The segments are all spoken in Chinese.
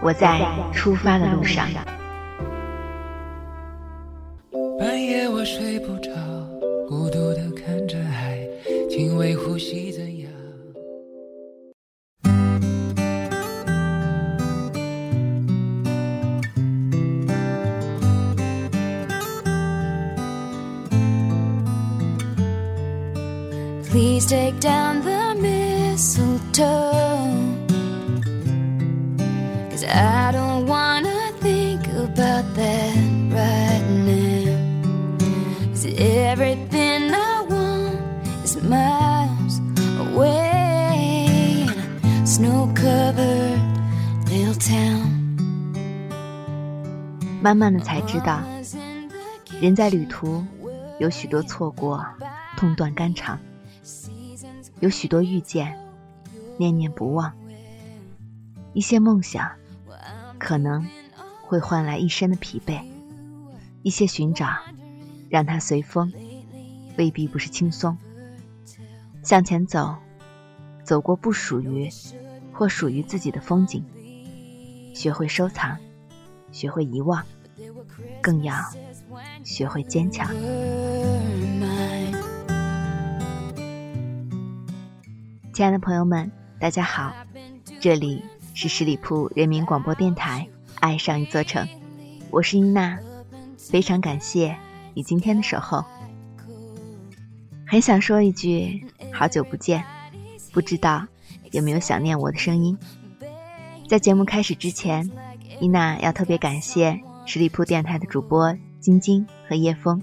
我在出发的路上。半夜我睡不着，孤独的看着海，轻微呼吸怎样？Please take down the mistletoe. I don't wanna think about that right now. Cause everything I want is miles away in a snow covered little town. 慢慢的才知道，人在旅途有许多错过，痛断肝肠；有许多遇见，念念不忘；一些梦想。可能会换来一身的疲惫，一些寻找，让它随风，未必不是轻松。向前走，走过不属于或属于自己的风景，学会收藏，学会遗忘，更要学会坚强。亲爱的朋友们，大家好，这里。是十里铺人民广播电台《爱上一座城》，我是伊娜，非常感谢你今天的守候。很想说一句好久不见，不知道有没有想念我的声音。在节目开始之前，伊娜要特别感谢十里铺电台的主播晶晶和叶枫，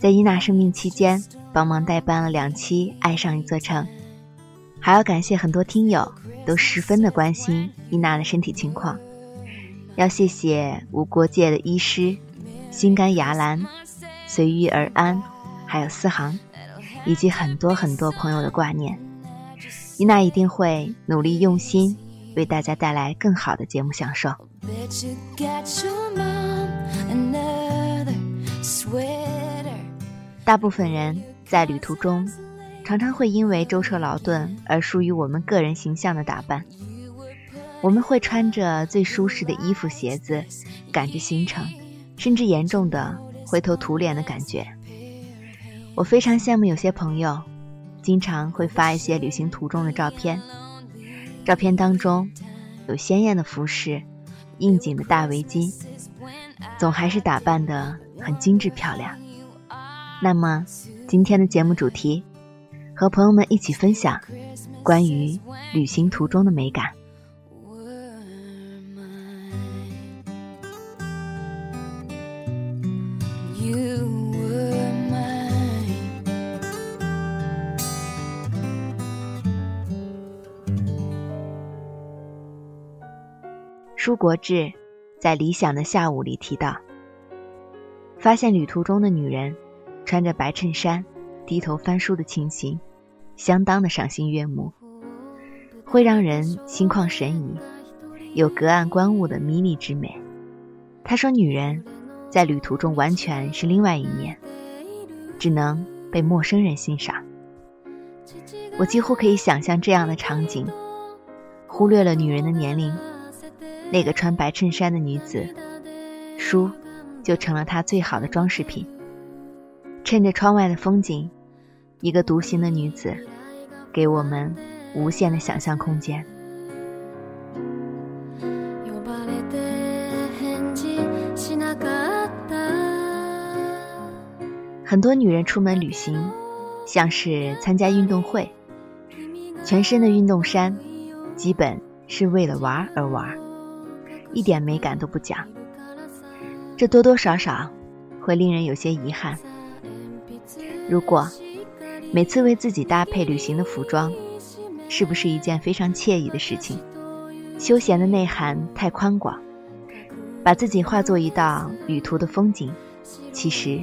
在伊娜生病期间帮忙代班了两期《爱上一座城》，还要感谢很多听友。都十分的关心伊娜的身体情况，要谢谢无国界的医师，心肝牙兰，随遇而安，还有思航，以及很多很多朋友的挂念。伊娜一定会努力用心，为大家带来更好的节目享受。大部分人在旅途中。常常会因为舟车劳顿而疏于我们个人形象的打扮。我们会穿着最舒适的衣服、鞋子，赶着行程，甚至严重的灰头土脸的感觉。我非常羡慕有些朋友，经常会发一些旅行途中的照片。照片当中有鲜艳的服饰、应景的大围巾，总还是打扮的很精致漂亮。那么，今天的节目主题。和朋友们一起分享关于旅行途中的美感。舒国志在《理想的下午》里提到，发现旅途中的女人穿着白衬衫，低头翻书的情形。相当的赏心悦目，会让人心旷神怡，有隔岸观物的迷离之美。他说：“女人在旅途中完全是另外一面，只能被陌生人欣赏。”我几乎可以想象这样的场景，忽略了女人的年龄，那个穿白衬衫的女子，书就成了她最好的装饰品。趁着窗外的风景。一个独行的女子，给我们无限的想象空间。很多女人出门旅行，像是参加运动会，全身的运动衫，基本是为了玩而玩，一点美感都不讲。这多多少少会令人有些遗憾。如果。每次为自己搭配旅行的服装，是不是一件非常惬意的事情？休闲的内涵太宽广，把自己化作一道旅途的风景，其实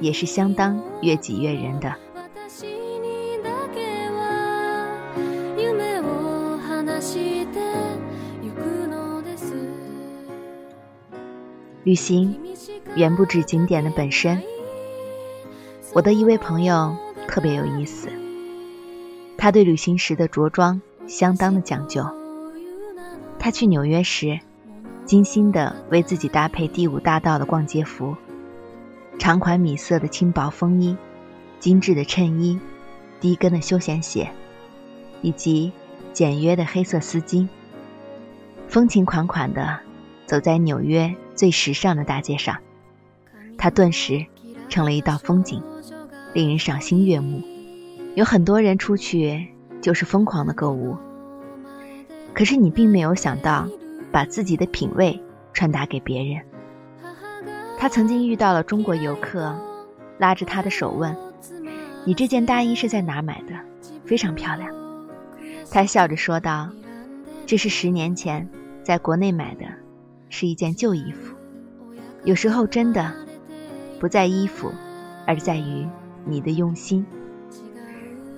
也是相当悦己悦人的。旅行远不止景点的本身。我的一位朋友特别有意思，他对旅行时的着装相当的讲究。他去纽约时，精心的为自己搭配第五大道的逛街服，长款米色的轻薄风衣，精致的衬衣，低跟的休闲鞋，以及简约的黑色丝巾，风情款款的走在纽约最时尚的大街上，他顿时成了一道风景，令人赏心悦目。有很多人出去就是疯狂的购物。可是你并没有想到，把自己的品味传达给别人。他曾经遇到了中国游客，拉着他的手问：“你这件大衣是在哪买的？非常漂亮。”他笑着说道：“这是十年前在国内买的，是一件旧衣服。有时候真的不在衣服，而在于你的用心。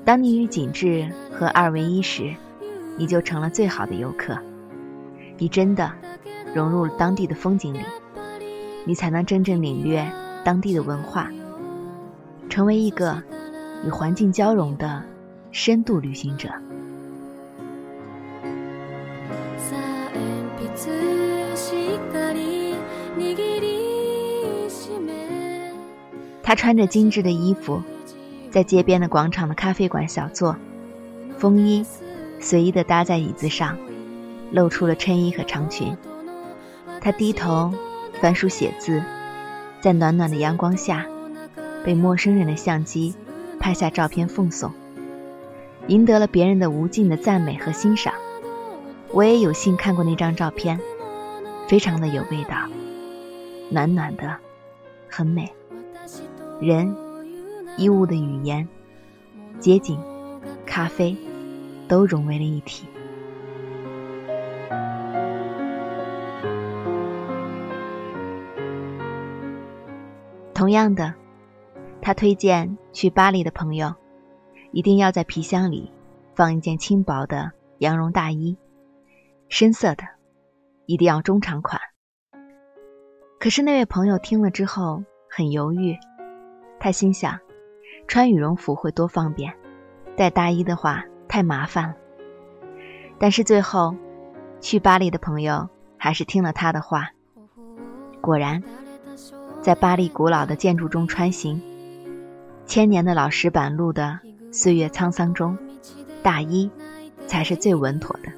当你与景致合二为一时。”你就成了最好的游客，你真的融入当地的风景里，你才能真正领略当地的文化，成为一个与环境交融的深度旅行者。他穿着精致的衣服，在街边的广场的咖啡馆小坐，风衣。随意地搭在椅子上，露出了衬衣和长裙。他低头翻书写字，在暖暖的阳光下，被陌生人的相机拍下照片奉送，赢得了别人的无尽的赞美和欣赏。我也有幸看过那张照片，非常的有味道，暖暖的，很美。人、衣物的语言、街景、咖啡。都融为了一体。同样的，他推荐去巴黎的朋友，一定要在皮箱里放一件轻薄的羊绒大衣，深色的，一定要中长款。可是那位朋友听了之后很犹豫，他心想，穿羽绒服会多方便，带大衣的话。太麻烦了，但是最后，去巴黎的朋友还是听了他的话。果然，在巴黎古老的建筑中穿行，千年的老石板路的岁月沧桑中，大衣才是最稳妥的。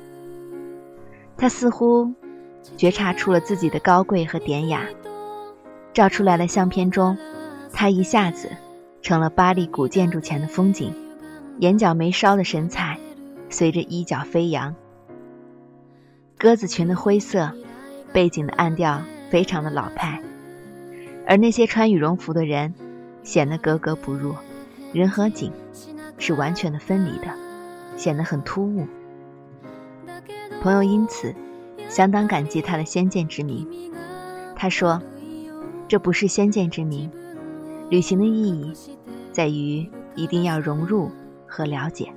他似乎觉察出了自己的高贵和典雅，照出来的相片中，他一下子成了巴黎古建筑前的风景。眼角眉梢的神采，随着衣角飞扬。鸽子裙的灰色，背景的暗调非常的老派，而那些穿羽绒服的人，显得格格不入。人和景是完全的分离的，显得很突兀。朋友因此相当感激他的先见之明。他说：“这不是先见之明，旅行的意义在于一定要融入。”和了解。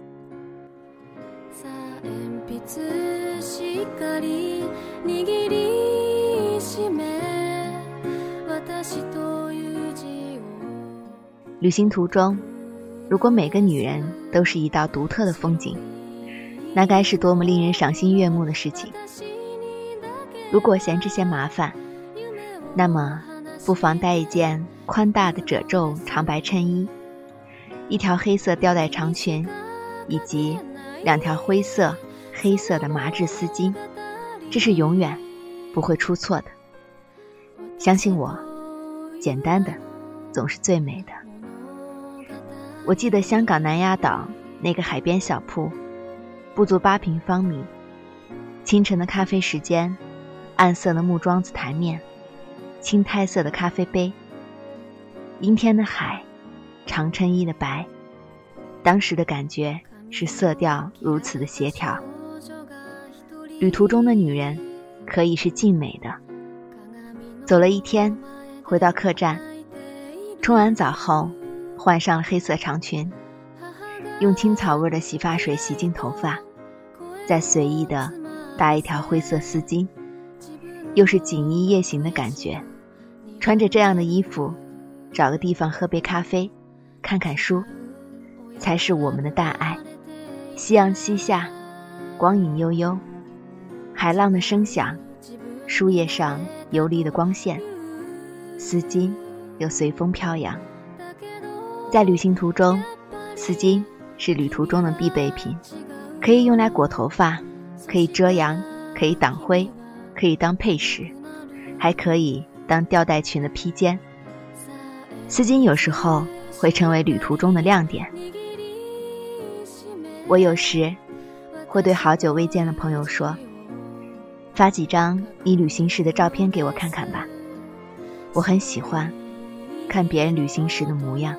旅行途中，如果每个女人都是一道独特的风景，那该是多么令人赏心悦目的事情！如果嫌这些麻烦，那么不妨带一件宽大的褶皱长白衬衣。一条黑色吊带长裙，以及两条灰色、黑色的麻质丝巾，这是永远不会出错的。相信我，简单的总是最美的。我记得香港南丫岛那个海边小铺，不足八平方米，清晨的咖啡时间，暗色的木桩子台面，青苔色的咖啡杯，阴天的海。长衬衣的白，当时的感觉是色调如此的协调。旅途中的女人，可以是静美的，走了一天，回到客栈，冲完澡后，换上了黑色长裙，用青草味的洗发水洗净头发，再随意的搭一条灰色丝巾，又是锦衣夜行的感觉。穿着这样的衣服，找个地方喝杯咖啡，看看书，才是我们的大爱。夕阳西下，光影悠悠，海浪的声响，树叶上游离的光线，丝巾又随风飘扬。在旅行途中，丝巾是旅途中的必备品，可以用来裹头发，可以遮阳，可以挡灰，可以当配饰，还可以当吊带裙的披肩。丝巾有时候会成为旅途中的亮点。我有时会对好久未见的朋友说：“发几张你旅行时的照片给我看看吧。”我很喜欢看别人旅行时的模样。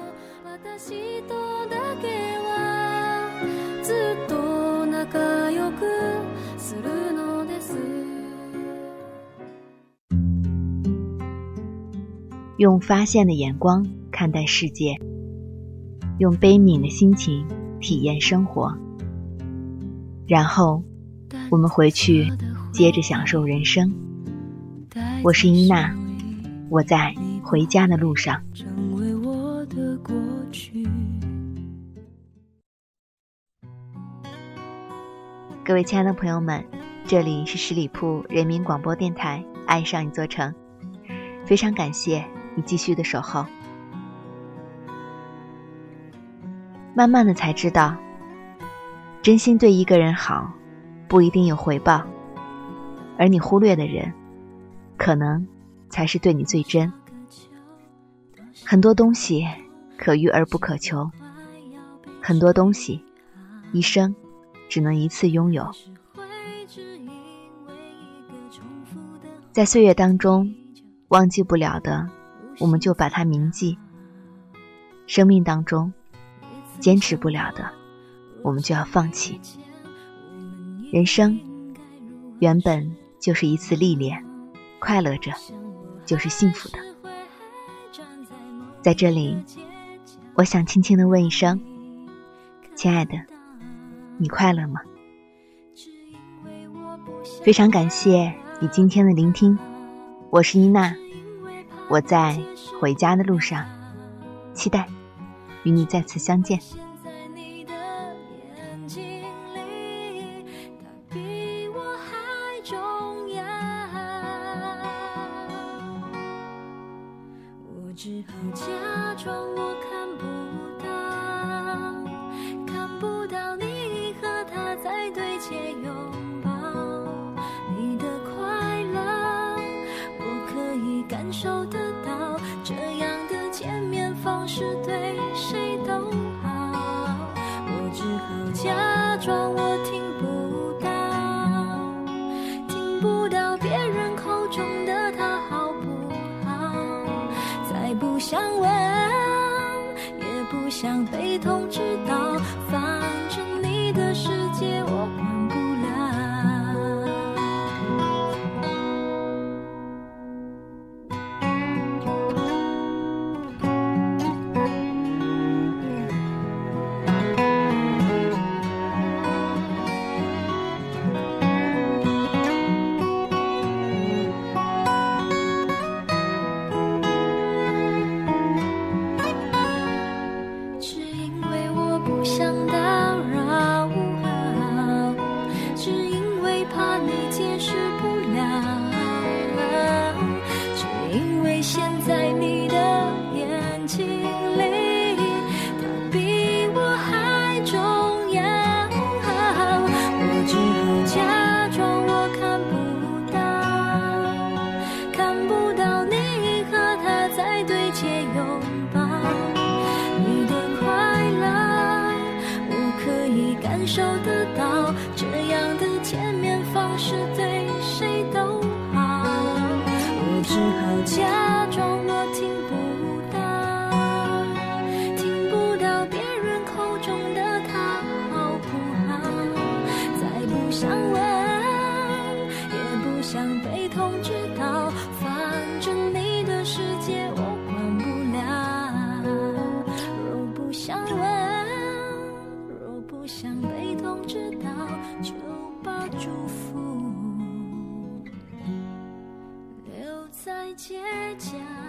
用发现的眼光看待世界，用悲悯的心情。体验生活，然后我们回去接着享受人生。我是伊娜，我在回家的路上。各位亲爱的朋友们，这里是十里铺人民广播电台《爱上一座城》，非常感谢你继续的守候。慢慢的才知道，真心对一个人好，不一定有回报，而你忽略的人，可能才是对你最真。很多东西可遇而不可求，很多东西一生只能一次拥有。在岁月当中，忘记不了的，我们就把它铭记。生命当中。坚持不了的，我们就要放弃。人生原本就是一次历练，快乐着就是幸福的。在这里，我想轻轻的问一声：“亲爱的，你快乐吗？”非常感谢你今天的聆听，我是伊娜，我在回家的路上，期待。与你再次相见。只好假装我看不到，看不到你和他在对街拥抱，你的快乐我可以感受到，是对谁都好。我只好假祝福留在街角。